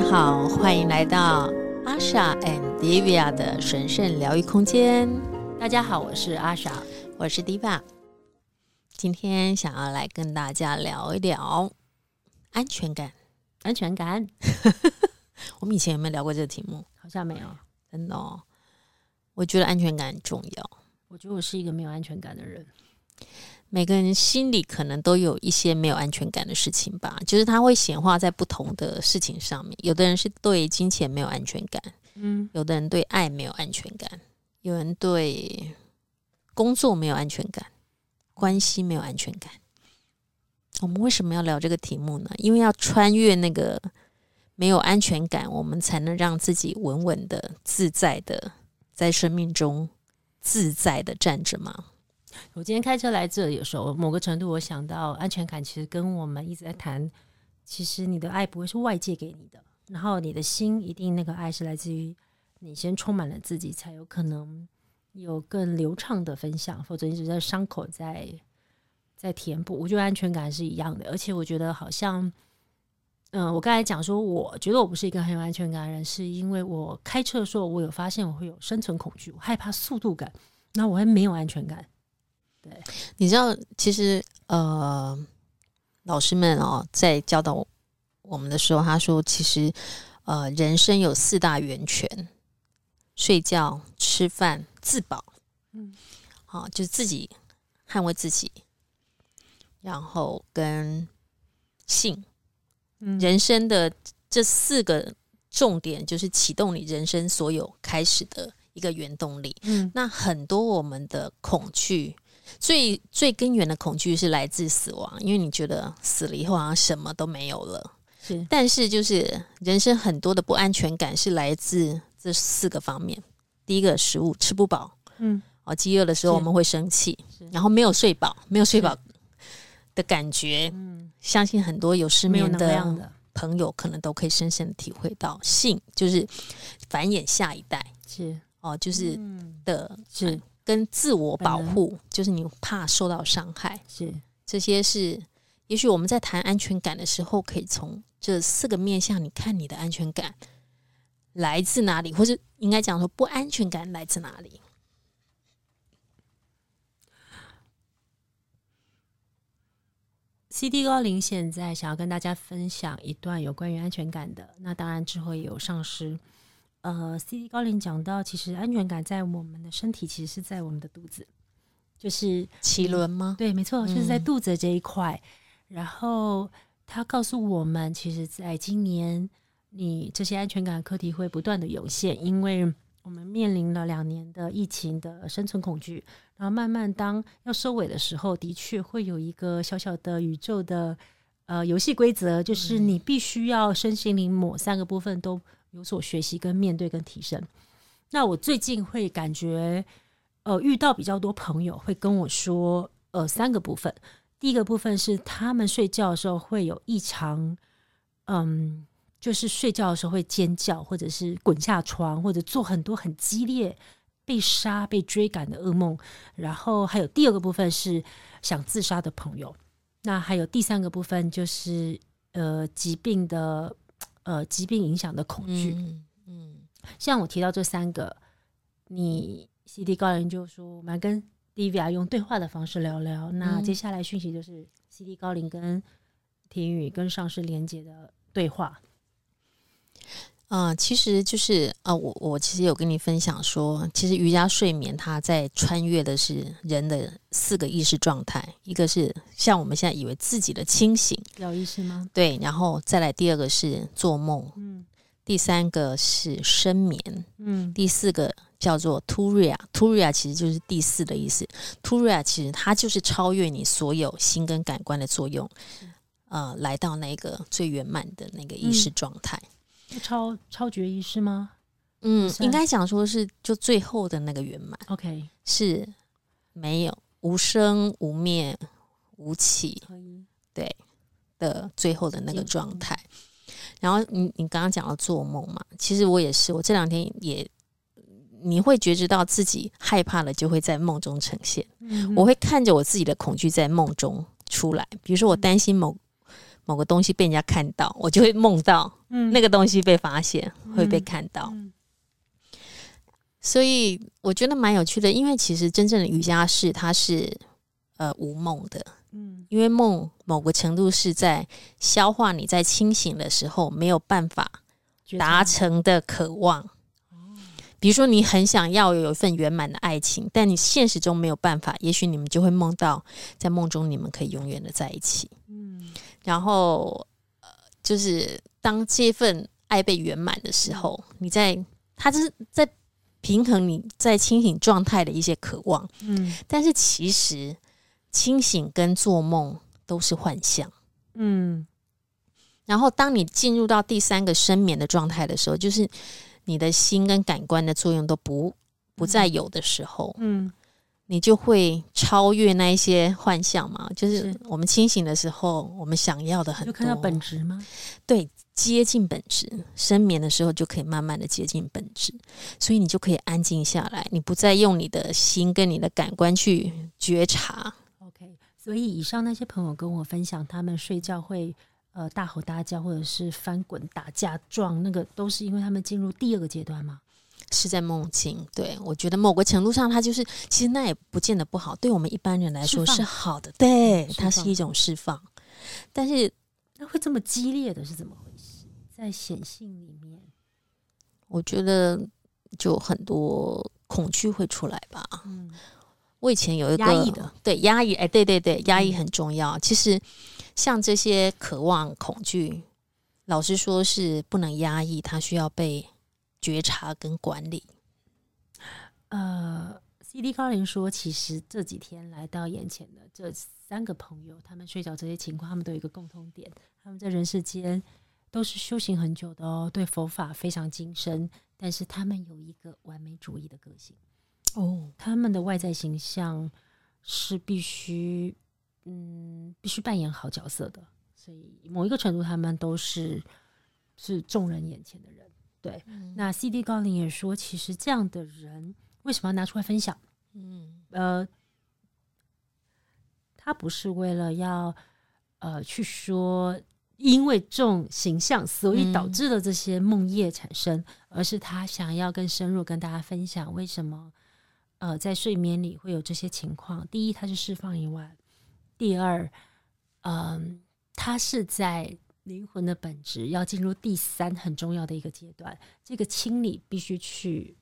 家好，欢迎来到 Asha and Divya 的神圣疗愈空间。大家好，我是 Asha，我是 Divya。今天想要来跟大家聊一聊安全感。安全感，我们以前有没有聊过这个题目？好像没有，真的哦。我觉得安全感很重要。我觉得我是一个没有安全感的人。每个人心里可能都有一些没有安全感的事情吧，就是他会显化在不同的事情上面。有的人是对金钱没有安全感，嗯，有的人对爱没有安全感，有人对工作没有安全感，关系没有安全感。我们为什么要聊这个题目呢？因为要穿越那个没有安全感，我们才能让自己稳稳的、自在的在生命中自在的站着嘛。我今天开车来这里的时候，某个程度我想到安全感，其实跟我们一直在谈，其实你的爱不会是外界给你的，然后你的心一定那个爱是来自于你先充满了自己，才有可能有更流畅的分享，否则一直在伤口在在填补。我觉得安全感是一样的，而且我觉得好像，嗯、我刚才讲说，我觉得我不是一个很有安全感的人，是因为我开车的时候，我有发现我会有生存恐惧，我害怕速度感，那我还没有安全感。对，你知道，其实呃，老师们哦，在教导我们的时候，他说，其实呃，人生有四大源泉：睡觉、吃饭、自保。嗯，好，就是自己捍卫自己，然后跟性。嗯，人生的这四个重点，就是启动你人生所有开始的一个原动力。嗯，那很多我们的恐惧。最最根源的恐惧是来自死亡，因为你觉得死了以后好像什么都没有了。是，但是就是人生很多的不安全感是来自这四个方面。第一个，食物吃不饱，嗯，哦，饥饿的时候我们会生气，然后没有睡饱，没有睡饱的感觉，嗯，相信很多有失眠的朋友可能都可以深深的体会到。性就是繁衍下一代，是。哦，就是的，是。跟自我保护，就是你怕受到伤害，是这些是，也许我们在谈安全感的时候，可以从这四个面向，你看你的安全感来自哪里，或者应该讲说不安全感来自哪里。CD 高龄现在想要跟大家分享一段有关于安全感的，那当然之后也有上师。呃，CD 高林讲到，其实安全感在我们的身体，其实是在我们的肚子，就是脐轮吗？对，没错，就是在肚子这一块。嗯、然后他告诉我们，其实在今年，你这些安全感课题会不断的涌现，因为我们面临了两年的疫情的生存恐惧，然后慢慢当要收尾的时候，的确会有一个小小的宇宙的呃游戏规则，就是你必须要身心灵某三个部分都。有所学习、跟面对、跟提升。那我最近会感觉，呃，遇到比较多朋友会跟我说，呃，三个部分。第一个部分是他们睡觉的时候会有异常，嗯，就是睡觉的时候会尖叫，或者是滚下床，或者做很多很激烈被杀、被追赶的噩梦。然后还有第二个部分是想自杀的朋友。那还有第三个部分就是呃疾病的。呃，疾病影响的恐惧，嗯，嗯，像我提到这三个，你 CD 高龄就说，我们来跟 Divya 用对话的方式聊聊。嗯、那接下来讯息就是 CD 高龄跟婷宇跟上市连接的对话。啊、呃，其实就是啊、呃，我我其实有跟你分享说，其实瑜伽睡眠它在穿越的是人的四个意识状态，一个是像我们现在以为自己的清醒，有意识吗？对，然后再来第二个是做梦，嗯，第三个是深眠，嗯，第四个叫做 Turiya，Turiya 其实就是第四的意思，Turiya 其实它就是超越你所有心跟感官的作用，呃，来到那个最圆满的那个意识状态。嗯超超觉意识吗？嗯，应该讲说是就最后的那个圆满。OK，是没有无生无灭无起，对的最后的那个状态。然后你你刚刚讲到做梦嘛，其实我也是，我这两天也你会觉知到自己害怕了，就会在梦中呈现。嗯、我会看着我自己的恐惧在梦中出来，比如说我担心某。某个东西被人家看到，我就会梦到，嗯，那个东西被发现、嗯、会被看到。嗯、所以我觉得蛮有趣的，因为其实真正的瑜伽是它是呃无梦的，嗯，因为梦某个程度是在消化你在清醒的时候没有办法达成的渴望。比如说，你很想要有一份圆满的爱情，但你现实中没有办法，也许你们就会梦到，在梦中你们可以永远的在一起。嗯，然后呃，就是当这份爱被圆满的时候，你在他就是在平衡你在清醒状态的一些渴望。嗯，但是其实清醒跟做梦都是幻象。嗯，然后当你进入到第三个深眠的状态的时候，就是。你的心跟感官的作用都不不再有的时候，嗯，你就会超越那一些幻象嘛。就是我们清醒的时候，我们想要的很多，就看到本质吗？对，接近本质。深眠的时候就可以慢慢的接近本质，所以你就可以安静下来，你不再用你的心跟你的感官去觉察。OK，所以以上那些朋友跟我分享，他们睡觉会。呃，大吼大叫，或者是翻滚、打架、撞，那个都是因为他们进入第二个阶段吗？是在梦境。对，我觉得某个程度上，它就是其实那也不见得不好，对我们一般人来说是好的。对，它是一种释放。但是那会这么激烈的是怎么回事？在显性里面，我觉得就很多恐惧会出来吧。嗯，我以前有一个压抑的，对压抑，哎，对对对，压抑很重要。嗯，其实。像这些渴望、恐惧，老实说是不能压抑，它需要被觉察跟管理。呃，CD 高林说，其实这几天来到眼前的这三个朋友，他们睡着这些情况，他们都有一个共通点，他们在人世间都是修行很久的哦，对佛法非常精深，但是他们有一个完美主义的个性哦，他们的外在形象是必须。嗯，必须扮演好角色的，所以某一个程度，他们都是是众人眼前的人。对，嗯、那 CD 高林也说，其实这样的人为什么要拿出来分享？嗯，呃，他不是为了要呃去说，因为这种形象，所以导致了这些梦魇产生，嗯、而是他想要更深入跟大家分享，为什么呃在睡眠里会有这些情况。第一，它是释放以外。第二，嗯，它是在灵魂的本质要进入第三很重要的一个阶段，这个清理必须去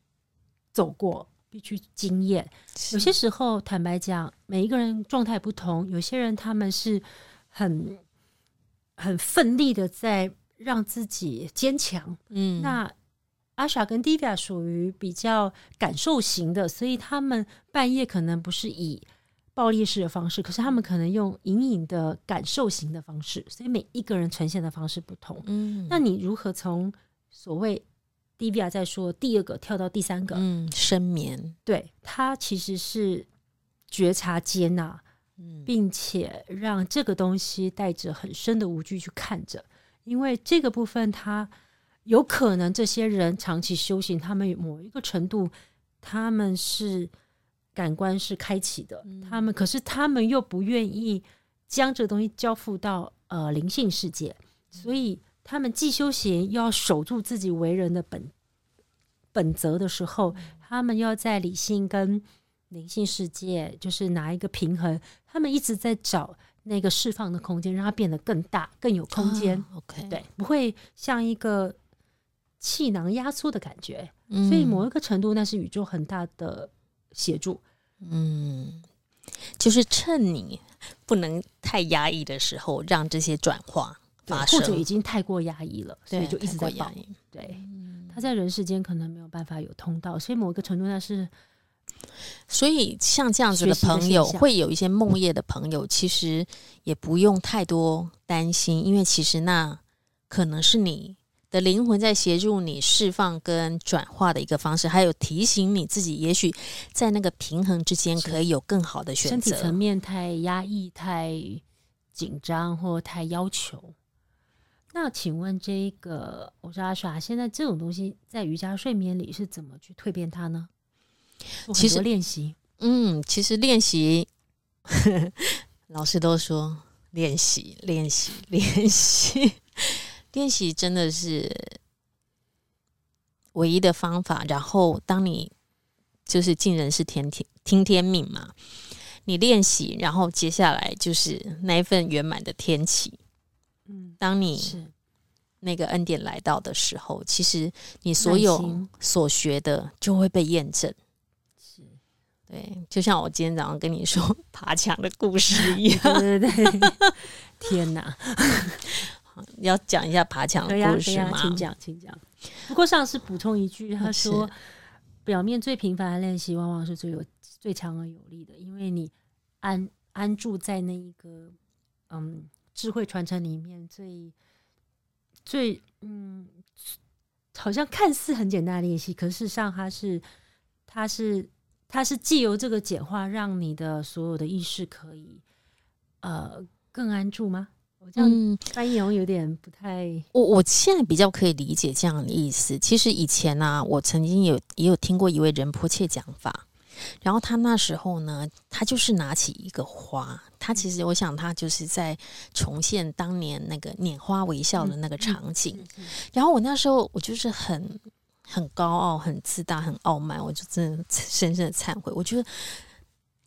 走过，必须经验。有些时候，坦白讲，每一个人状态不同，有些人他们是很很奋力的在让自己坚强。嗯，那阿莎跟 Divya 属于比较感受型的，所以他们半夜可能不是以。暴力式的方式，可是他们可能用隐隐的感受型的方式，所以每一个人呈现的方式不同。嗯，那你如何从所谓 Divya 在说第二个跳到第三个？嗯，深眠，对，他其实是觉察接纳，嗯，并且让这个东西带着很深的无惧去看着，因为这个部分，它有可能这些人长期修行，他们某一个程度，他们是。感官是开启的，他们可是他们又不愿意将这个东西交付到呃灵性世界，所以他们既修行又要守住自己为人的本本责的时候，他们要在理性跟灵性世界就是拿一个平衡，他们一直在找那个释放的空间，让它变得更大、更有空间。Oh, OK，对，不会像一个气囊压缩的感觉，所以某一个程度，那是宇宙很大的协助。嗯，就是趁你不能太压抑的时候，让这些转化发生，或者已经太过压抑了，所以就一直在压抑。对，嗯、他在人世间可能没有办法有通道，所以某一个程度那是，所以像这样子的朋友，会有一些梦夜的朋友，其实也不用太多担心，因为其实那可能是你。的灵魂在协助你释放跟转化的一个方式，还有提醒你自己，也许在那个平衡之间可以有更好的选择。身体层面太压抑、太紧张或太要求。那请问这个，我说阿耍，现在这种东西在瑜伽睡眠里是怎么去蜕变它呢？其实练习，嗯，其实练习，老师都说练习，练习，练习，练习，真的是唯一的方法。然后，当你就是尽人事，听天听天命嘛，你练习，然后接下来就是那一份圆满的天启。嗯，当你那个恩典来到的时候，其实你所有所学的就会被验证。对，就像我今天早上跟你说 爬墙的故事一样。对对对，天哪！要讲一下爬墙的故事吗？请讲，请讲。不过上次补充一句，他说，表面最平凡的练习，往往是最有最强而有力的，因为你安安住在那一个嗯智慧传承里面最，最最嗯，好像看似很简单的练习，可事实上它是它是。它是借由这个简化，让你的所有的意识可以呃更安住吗？我这样翻译有点不太。嗯、我我现在比较可以理解这样的意思。其实以前呢、啊，我曾经有也有听过一位仁波切讲法，然后他那时候呢，他就是拿起一个花，他其实我想他就是在重现当年那个拈花微笑的那个场景。嗯嗯嗯、然后我那时候我就是很。很高傲、很自大、很傲慢，我就真的 深深的忏悔。我觉得，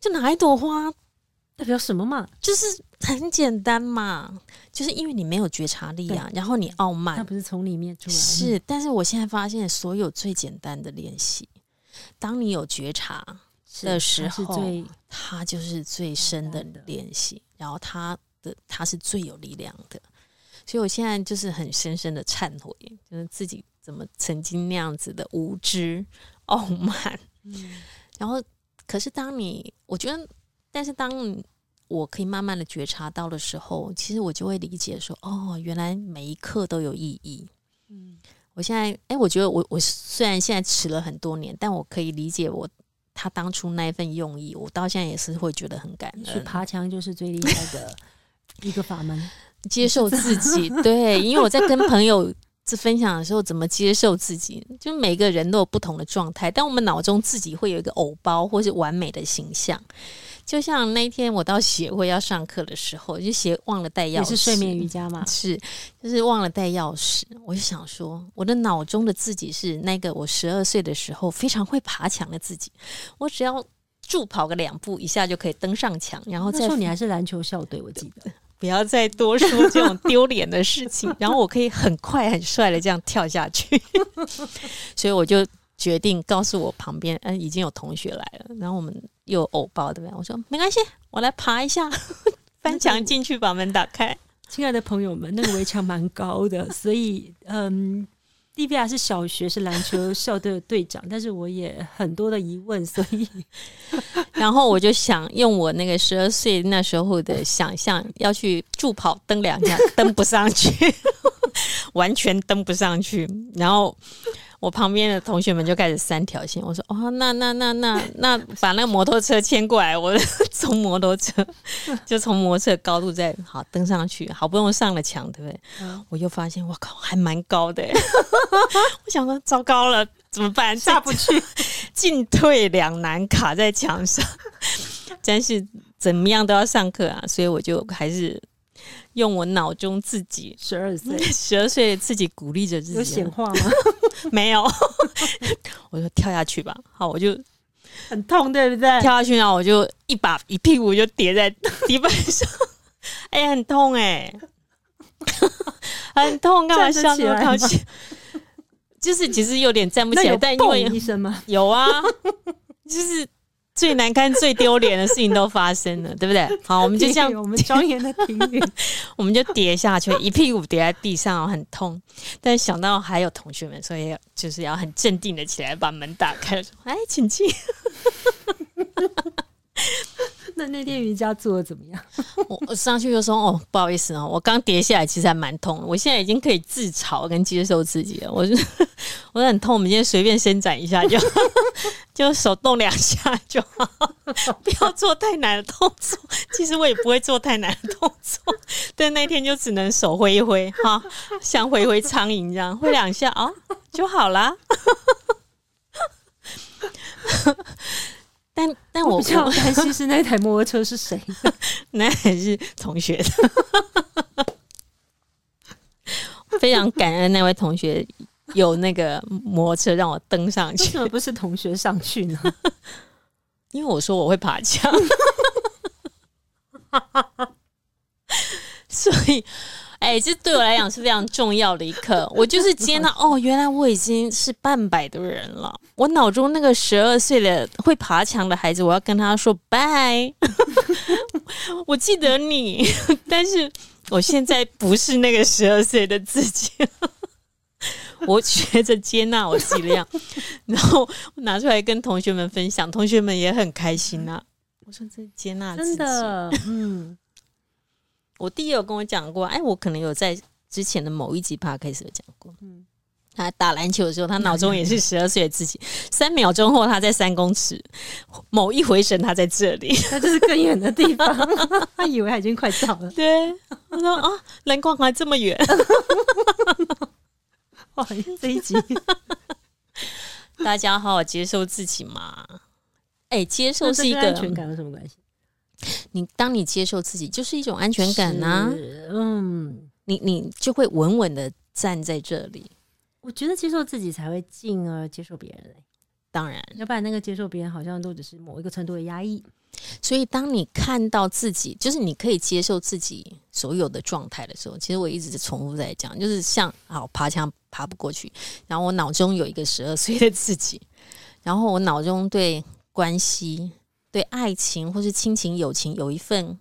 就拿一朵花代表什么嘛？就是很简单嘛，就是因为你没有觉察力啊，然后你傲慢，那不是从里面出来？是，但是我现在发现，所有最简单的练习，当你有觉察的时候，它，它就是最深的练习，然后它的它是最有力量的。所以我现在就是很深深的忏悔，就是自己。怎么曾经那样子的无知、傲慢？嗯，然后，可是当你，我觉得，但是当我可以慢慢的觉察到的时候，其实我就会理解说，哦，原来每一刻都有意义。嗯，我现在，哎，我觉得我我虽然现在迟了很多年，但我可以理解我他当初那一份用意，我到现在也是会觉得很感恩。去爬墙就是最厉害的 一个法门，接受自己。对，因为我在跟朋友。这分享的时候怎么接受自己？就每个人都有不同的状态，但我们脑中自己会有一个偶包或是完美的形象。就像那一天我到协会要上课的时候，就写忘了带钥匙，是睡眠瑜伽吗？是，就是忘了带钥匙。我就想说，我的脑中的自己是那个我十二岁的时候非常会爬墙的自己，我只要助跑个两步，一下就可以登上墙。然后再说你还是篮球校队，我记得。不要再多说这种丢脸的事情，然后我可以很快很帅的这样跳下去，所以我就决定告诉我旁边，嗯，已经有同学来了，然后我们又偶包，对不对？我说没关系，我来爬一下，翻墙进去，把门打开。亲爱的朋友们，那个围墙蛮高的，所以嗯。蒂比亚是小学是篮球校队的队长，但是我也很多的疑问，所以然后我就想用我那个十二岁那时候的想象，要去助跑登两下，登不上去，完全登不上去，然后。我旁边的同学们就开始三条线，我说：“哦，那那那那那，把那个摩托车牵过来，我 从摩托车就从摩托车高度再好登上去，好不容易上了墙，对不对？嗯、我又发现，我靠，还蛮高的。我想说，糟糕了，怎么办？下不去，进退两难，卡在墙上。真是怎么样都要上课啊，所以我就还是。”用我脑中自己十二岁 十二岁自己鼓励着自己，有显化吗？没有，我就跳下去吧。好，我就很痛，对不对？跳下去，然后我就一把一屁股就跌在地板上，哎、欸，很痛哎、欸，很痛，干嘛笑这么高兴？就是其实有点站不起来，但因为医生吗？有啊，就是。最难堪、最丢脸的事情都发生了，对不对？好，我们就这样，我们庄严的评语，我们就跌下去，一屁股跌在地上，很痛。但想到还有同学们，所以就是要很镇定的起来，把门打开，说：“哎，请进。” 那天瑜伽做的怎么样？我我上去就说：“哦，不好意思哦，我刚跌下来，其实还蛮痛。我现在已经可以自嘲跟接受自己了。我就我很痛，我们今天随便伸展一下就 就手动两下就好，不要做太难的动作。其实我也不会做太难的动作，但那天就只能手挥一挥，哈，像挥挥苍蝇这样挥两下啊、哦、就好啦。但但我比较担心是那台摩托车是谁？那还是同学的。非常感恩那位同学有那个摩托车让我登上去。为什么不是同学上去呢？因为我说我会爬墙，所以。哎、这对我来讲是非常重要的一刻。我就是接纳哦，原来我已经是半百的人了。我脑中那个十二岁的会爬墙的孩子，我要跟他说拜。我记得你，但是我现在不是那个十二岁的自己。我学着接纳我自己的样，然后拿出来跟同学们分享，同学们也很开心呐、啊。我说这接纳自己，真的，嗯。我弟也有跟我讲过，哎，我可能有在之前的某一集 podcast 有讲过，嗯，他打篮球的时候，他脑中也是十二岁的自己，三秒钟后他在三公尺，某一回神他在这里，他就是更远的地方，他以为他已经快到了，对，他说啊，篮筐还这么远，不好意思，这一集。大家好好接受自己嘛，哎，接受是一个安全感有什么关系？你当你接受自己，就是一种安全感呐、啊。嗯，你你就会稳稳的站在这里。我觉得接受自己才会进而接受别人、欸。当然，要不然那个接受别人好像都只是某一个程度的压抑。所以，当你看到自己，就是你可以接受自己所有的状态的时候，其实我一直在重复在讲，就是像好爬墙爬不过去，然后我脑中有一个十二岁的自己，然后我脑中对关系。对爱情或是亲情、友情有一份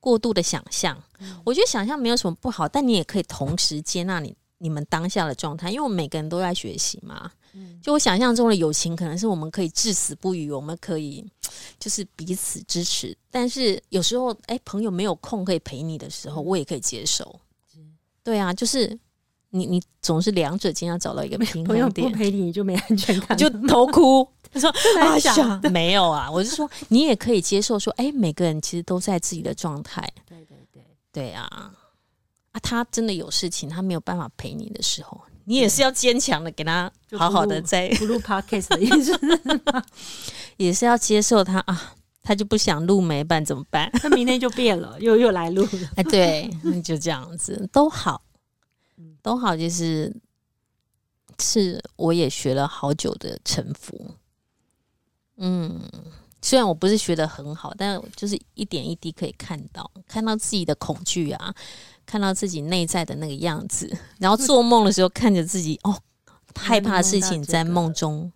过度的想象，嗯、我觉得想象没有什么不好，但你也可以同时接纳你你们当下的状态，因为我们每个人都在学习嘛。嗯、就我想象中的友情，可能是我们可以至死不渝，我们可以就是彼此支持。但是有时候，哎，朋友没有空可以陪你的时候，我也可以接受。对啊，就是你你总是两者间要找到一个平衡 点，陪你就没安全感，就头哭。他说：“啊，想没有啊，我是说，你也可以接受说，哎，每个人其实都在自己的状态。对对对，对啊，啊，他真的有事情，他没有办法陪你的时候，你也是要坚强的给他好好的在不录 podcast 的意思，也是要接受他啊，他就不想录没办怎么办？他明天就变了，又又来录了。哎，对，那就这样子都好，都好，就是是我也学了好久的臣服。”嗯，虽然我不是学的很好，但就是一点一滴可以看到，看到自己的恐惧啊，看到自己内在的那个样子，然后做梦的时候看着自己哦，害怕的事情在梦中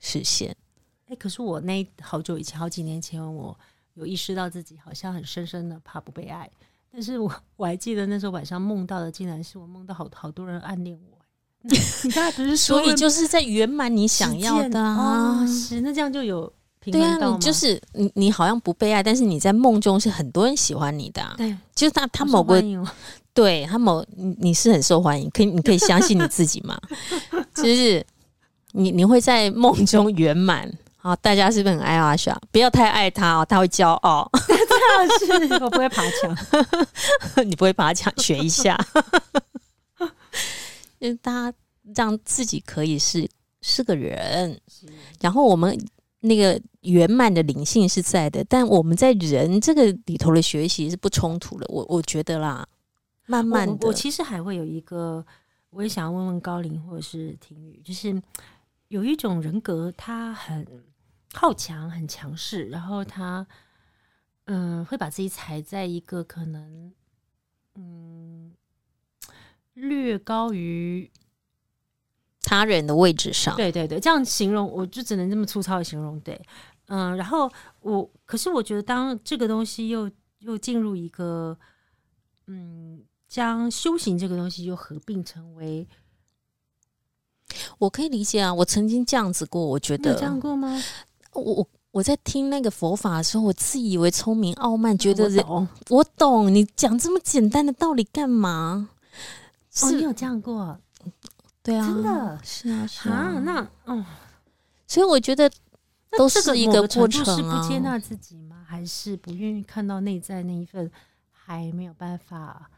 实现。哎、欸，可是我那好久以前，好几年前，我有意识到自己好像很深深的怕不被爱，但是我我还记得那时候晚上梦到的，竟然是我梦到好好多人暗恋我。你刚才不是说，所以就是在圆满你想要的啊？哦、是，那这样就有平衡到吗？对啊，你就是你，你好像不被爱，但是你在梦中是很多人喜欢你的、啊。对，就是他，他某个，对他某，你是很受欢迎，可以，你可以相信你自己嘛？就是你，你会在梦中圆满啊？大家是不是很爱阿霞？不要太爱他哦，他会骄傲。这样是，我不会爬墙，你不会爬墙，学一下。就是大家让自己可以是是个人，然后我们那个圆满的灵性是在的，但我们在人这个里头的学习是不冲突的。我我觉得啦，慢慢的我，我其实还会有一个，我也想要问问高灵或者是婷宇，就是有一种人格，他很好强，很强势，然后他嗯会把自己踩在一个可能嗯。略高于他人的位置上，对对对，这样形容我就只能这么粗糙的形容。对，嗯，然后我可是我觉得，当这个东西又又进入一个，嗯，将修行这个东西又合并成为，我可以理解啊，我曾经这样子过，我觉得有这样过吗？我我我在听那个佛法的时候，我自以为聪明傲慢，觉得人我懂，我懂，你讲这么简单的道理干嘛？哦，你有这样过？对啊，真的是啊，是啊。啊那哦，所以我觉得都是一个过程啊。是不接纳自己吗？还是不愿意看到内在那一份还没有办法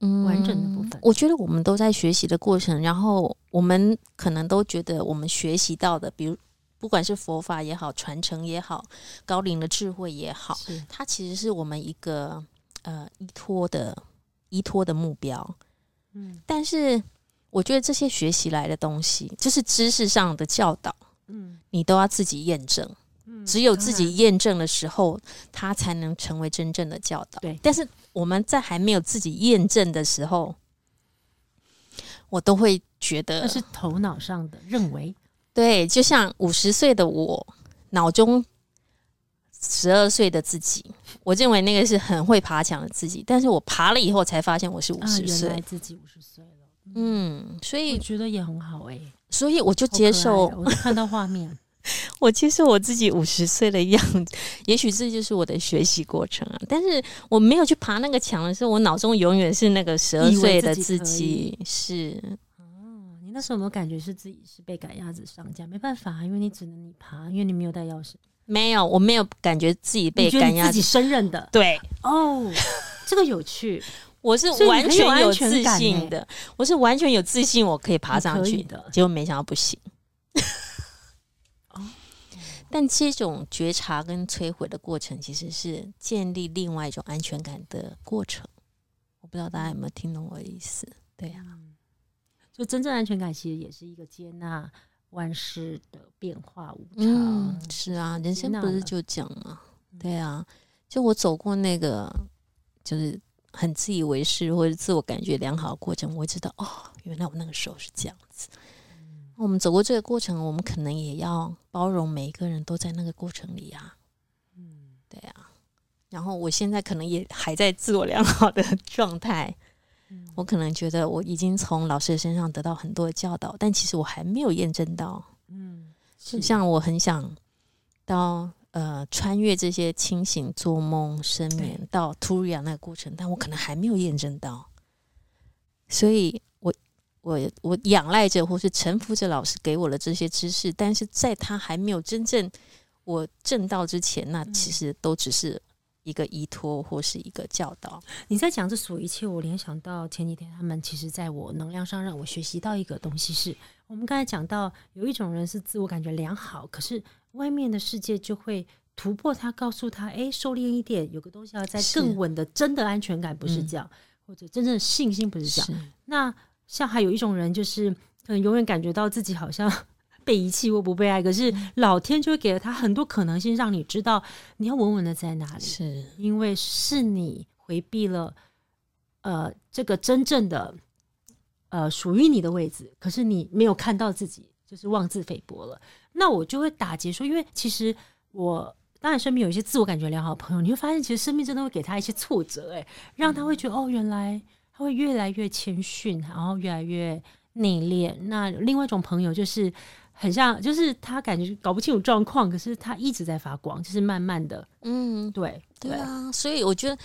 完整的部分？嗯，我觉得我们都在学习的过程，然后我们可能都觉得我们学习到的，比如。不管是佛法也好，传承也好，高龄的智慧也好，它其实是我们一个呃依托的依托的目标。嗯，但是我觉得这些学习来的东西，就是知识上的教导，嗯，你都要自己验证。嗯，只有自己验证的时候，它才能成为真正的教导。对，但是我们在还没有自己验证的时候，我都会觉得那是头脑上的认为。对，就像五十岁的我脑中十二岁的自己，我认为那个是很会爬墙的自己，但是我爬了以后才发现我是五十岁，原来自己五十岁了。嗯，所以我觉得也很好哎、欸，所以我就接受，我就看到画面。我接受我自己五十岁的样子，也许这就是我的学习过程啊。但是我没有去爬那个墙的时候，我脑中永远是那个十二岁的自己。自己是哦，你那时候有没有感觉是自己是被赶鸭子上架？没办法，因为你只能你爬，因为你没有带钥匙。没有，我没有感觉自己被赶鸭子，自己胜任的。对哦，这个有趣。我是完全有自信的，我是完全有自信，我可以爬上去的。结果没想到不行。但这种觉察跟摧毁的过程，其实是建立另外一种安全感的过程。我不知道大家有没有听懂我的意思？对呀、啊，就真正安全感，其实也是一个接纳万事的变化无常。嗯，是啊，人生不是就讲嘛？对啊，就我走过那个，就是很自以为是或者自我感觉良好的过程，我会知道哦，原来我那个时候是这样子。我们走过这个过程，我们可能也要包容每一个人都在那个过程里啊。嗯，对啊。然后我现在可能也还在自我良好的 状态。嗯，我可能觉得我已经从老师身上得到很多的教导，但其实我还没有验证到。嗯，就像我很想到呃穿越这些清醒、做梦、深眠到突然那个过程，但我可能还没有验证到。所以。我我我仰赖着或是臣服着老师给我的这些知识，但是在他还没有真正我证道之前，那其实都只是一个依托或是一个教导。你在讲这所一切，我联想到前几天他们其实在我能量上让我学习到一个东西是，是我们刚才讲到有一种人是自我感觉良好，可是外面的世界就会突破他，告诉他：“哎，收敛一点，有个东西要在更稳的，真的安全感不是这样，嗯、或者真正的信心不是这样。”那像还有一种人，就是可能永远感觉到自己好像 被遗弃或不被爱，可是老天就会给了他很多可能性，让你知道你要稳稳的在哪里。是因为是你回避了呃这个真正的呃属于你的位置，可是你没有看到自己，就是妄自菲薄了。那我就会打结说，因为其实我当然身边有一些自我感觉良好的朋友，你会发现其实生命真的会给他一些挫折，哎，让他会觉得、嗯、哦，原来。他会越来越谦逊，然后越来越内敛。那另外一种朋友就是很像，就是他感觉搞不清楚状况，可是他一直在发光，就是慢慢的，嗯，对，对啊。所以我觉得，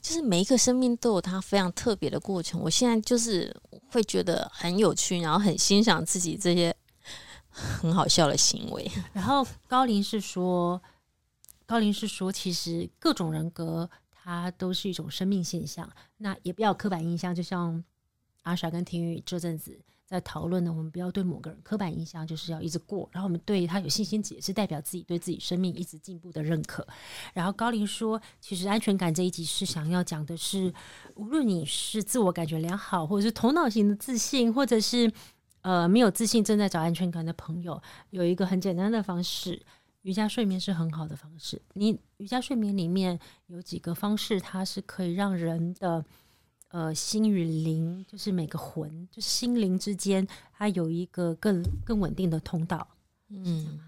就是每一个生命都有它非常特别的过程。我现在就是会觉得很有趣，然后很欣赏自己这些很好笑的行为。然后高林是说，高林是说，其实各种人格。它都是一种生命现象，那也不要刻板印象。就像阿莎跟婷宇这阵子在讨论的，我们不要对某个人刻板印象，就是要一直过。然后我们对他有信心，也是代表自己对自己生命一直进步的认可。然后高林说，其实安全感这一集是想要讲的是，无论你是自我感觉良好，或者是头脑型的自信，或者是呃没有自信正在找安全感的朋友，有一个很简单的方式。瑜伽睡眠是很好的方式。你瑜伽睡眠里面有几个方式，它是可以让人的呃心与灵，就是每个魂，就是心灵之间，它有一个更 更稳定的通道。嗯，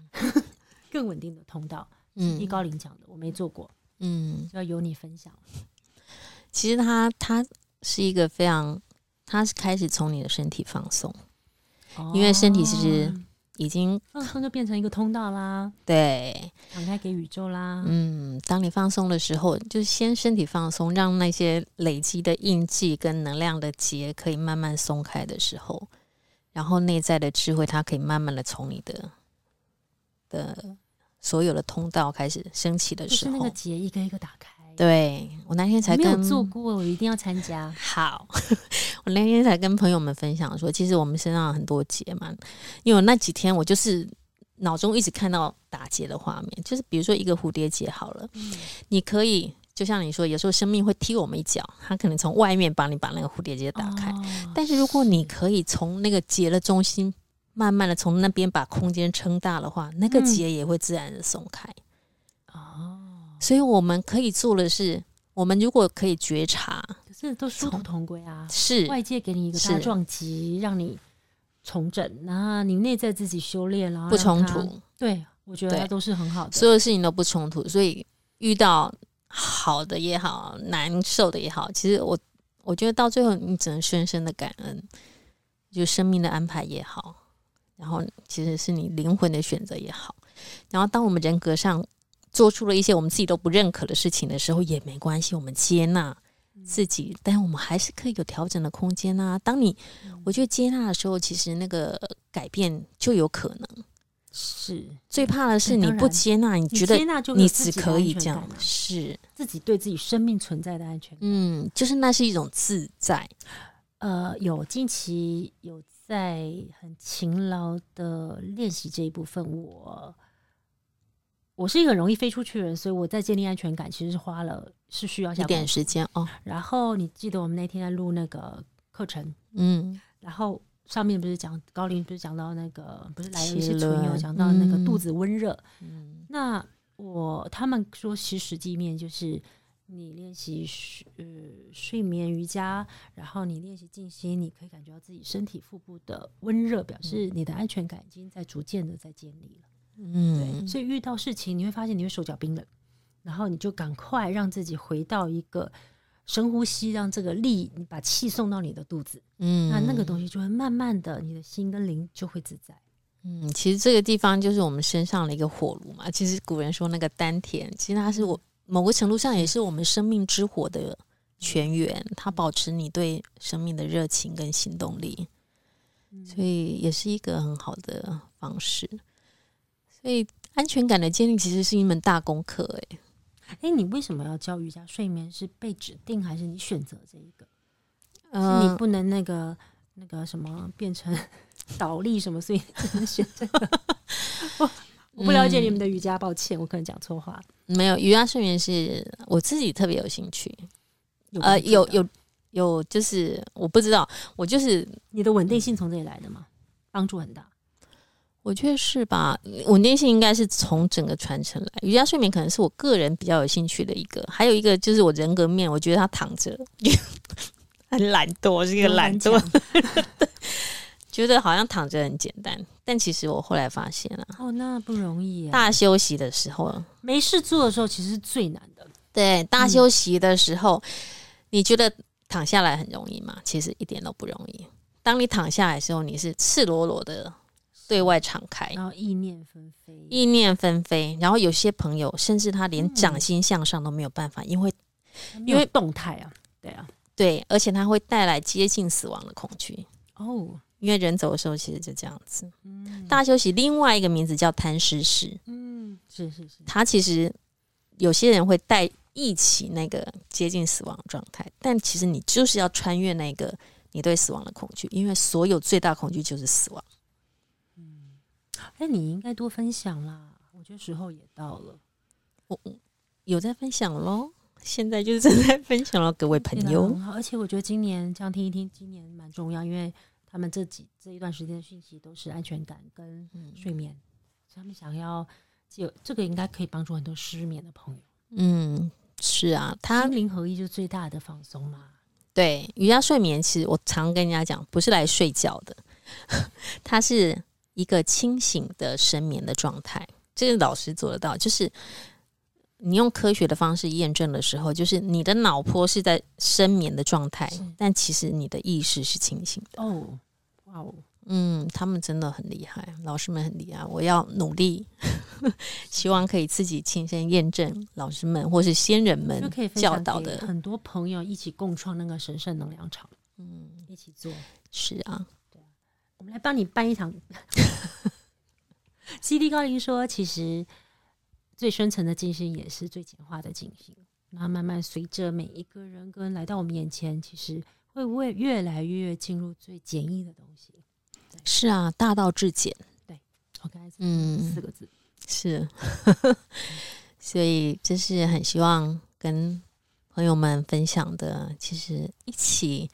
更稳定的通道。嗯，一高龄讲的，我没做过。嗯，就要由你分享。其实它它是一个非常，它是开始从你的身体放松，哦、因为身体其实。已经放松就变成一个通道啦，对，敞开给宇宙啦。嗯，当你放松的时候，就先身体放松，让那些累积的印记跟能量的结可以慢慢松开的时候，然后内在的智慧它可以慢慢的从你的的所有的通道开始升起的时候，就是那个结一个一个打开。对，我那天才跟没有做过，我一定要参加。好，我那天才跟朋友们分享说，其实我们身上有很多结嘛，因为我那几天我就是脑中一直看到打结的画面，就是比如说一个蝴蝶结好了，嗯、你可以就像你说，有时候生命会踢我们一脚，它可能从外面帮你把那个蝴蝶结打开，哦、但是如果你可以从那个结的中心，慢慢的从那边把空间撑大的话，那个结也会自然的松开。所以我们可以做的是，我们如果可以觉察，这都殊途同归啊，是外界给你一个大撞击，让你。重整，然后你内在自己修炼，然后不冲突。对，我觉得它都是很好的，所有事情都不冲突。所以遇到好的也好，难受的也好，其实我我觉得到最后你只能深深的感恩，就生命的安排也好，然后其实是你灵魂的选择也好。然后当我们人格上做出了一些我们自己都不认可的事情的时候，也没关系，我们接纳。自己，但我们还是可以有调整的空间啊。当你，我觉得接纳的时候，其实那个改变就有可能。是最怕的是你不接纳，你觉得你只可以这样，是自己对自己生命存在的安全感。嗯，就是那是一种自在。呃，有近期有在很勤劳的练习这一部分，我。我是一个很容易飞出去的人，所以我在建立安全感其实是花了是需要一点时间哦。然后你记得我们那天在录那个课程，嗯，然后上面不是讲高龄不是讲到那个不是来了一些存有讲到那个肚子温热，嗯，那我他们说其实实际面就是你练习睡呃睡眠瑜伽，然后你练习静心，你可以感觉到自己身体腹部的温热，表示你的安全感已经在逐渐的在建立了。嗯，对，所以遇到事情你会发现你会手脚冰冷，然后你就赶快让自己回到一个深呼吸，让这个力你把气送到你的肚子，嗯，那那个东西就会慢慢的，你的心跟灵就会自在。嗯，其实这个地方就是我们身上的一个火炉嘛。其实古人说那个丹田，其实它是我某个程度上也是我们生命之火的泉源，它保持你对生命的热情跟行动力，所以也是一个很好的方式。所以安全感的建立其实是一门大功课，哎，哎，你为什么要教瑜伽睡眠？是被指定还是你选择这一个？呃，是你不能那个那个什么变成倒立什么，所以只能选这个。我我不了解你们的瑜伽，抱歉，我可能讲错话。没有瑜伽睡眠是我自己特别有兴趣，呃，有有有，就是我不知道，我就是你的稳定性从这里来的吗？帮助很大。我觉得是吧？稳定性应该是从整个传承来。瑜伽睡眠可能是我个人比较有兴趣的一个，还有一个就是我人格面，我觉得他躺着很懒惰，我是一个懒惰，觉得好像躺着很简单。但其实我后来发现了，哦，那不容易。大休息的时候，没事做的时候，其实是最难的。对，大休息的时候，嗯、你觉得躺下来很容易吗？其实一点都不容易。当你躺下来的时候，你是赤裸裸的。对外敞开，然后意念纷飞，意念纷飞，然后有些朋友甚至他连掌心向上都没有办法，嗯、因为因为动态啊，对啊，对，而且他会带来接近死亡的恐惧哦。因为人走的时候其实就这样子。嗯，大休息另外一个名字叫贪尸式，嗯，是是是，他其实有些人会带一起那个接近死亡的状态，但其实你就是要穿越那个你对死亡的恐惧，因为所有最大恐惧就是死亡。哎，你应该多分享啦！我觉得时候也到了，我有在分享喽，现在就是正在 分享了，各位朋友。而且我觉得今年这样听一听，今年蛮重要，因为他们这几这一段时间的讯息都是安全感跟睡眠，嗯、所以他们想要就这个应该可以帮助很多失眠的朋友。嗯，是啊，他心灵合一就是最大的放松嘛。对，瑜伽睡眠其实我常跟人家讲，不是来睡觉的，它是。一个清醒的深眠的状态，这个老师做得到。就是你用科学的方式验证的时候，就是你的脑波是在深眠的状态，但其实你的意识是清醒的。哦，哇哦，嗯，他们真的很厉害，老师们很厉害。我要努力，希望可以自己亲身验证老师们或是先人们教导的。很多朋友一起共创那个神圣能量场，嗯，一起做。是啊。我们来帮你办一场。CD 高林说：“其实最深层的静心也是最简化的静心。然后慢慢随着每一个人跟来到我们眼前，其实会会越来越进入最简易的东西。是啊，大道至简。对，我刚才嗯四个字、嗯、是，所以这是很希望跟朋友们分享的。其实一起，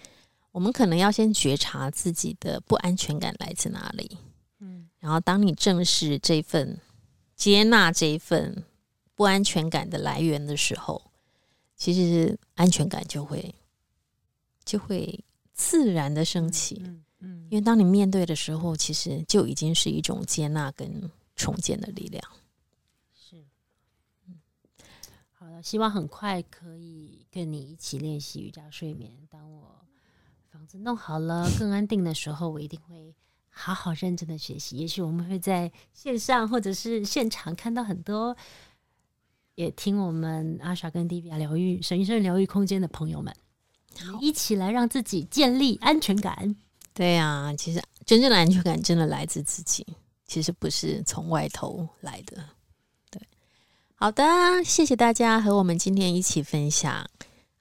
我们可能要先觉察自己的不安全感来自哪里。嗯，然后当你正视这份、接纳这一份不安全感的来源的时候，其实安全感就会就会自然的升起。嗯。嗯，因为当你面对的时候，其实就已经是一种接纳跟重建的力量。是，嗯，好了，希望很快可以跟你一起练习瑜伽睡眠。当我房子弄好了，更安定的时候，我一定会好好认真的学习。也许我们会在线上或者是现场看到很多，也听我们阿莎跟 Divya 疗愈沈医生疗愈空间的朋友们，一起来让自己建立安全感。对呀、啊，其实真正的安全感真的来自自己，其实不是从外头来的。对，好的，谢谢大家和我们今天一起分享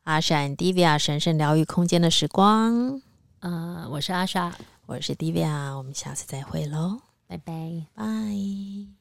阿闪 Divya 神圣疗愈空间的时光。呃，我是阿莎，我是 Divya，我们下次再会喽，拜拜，拜。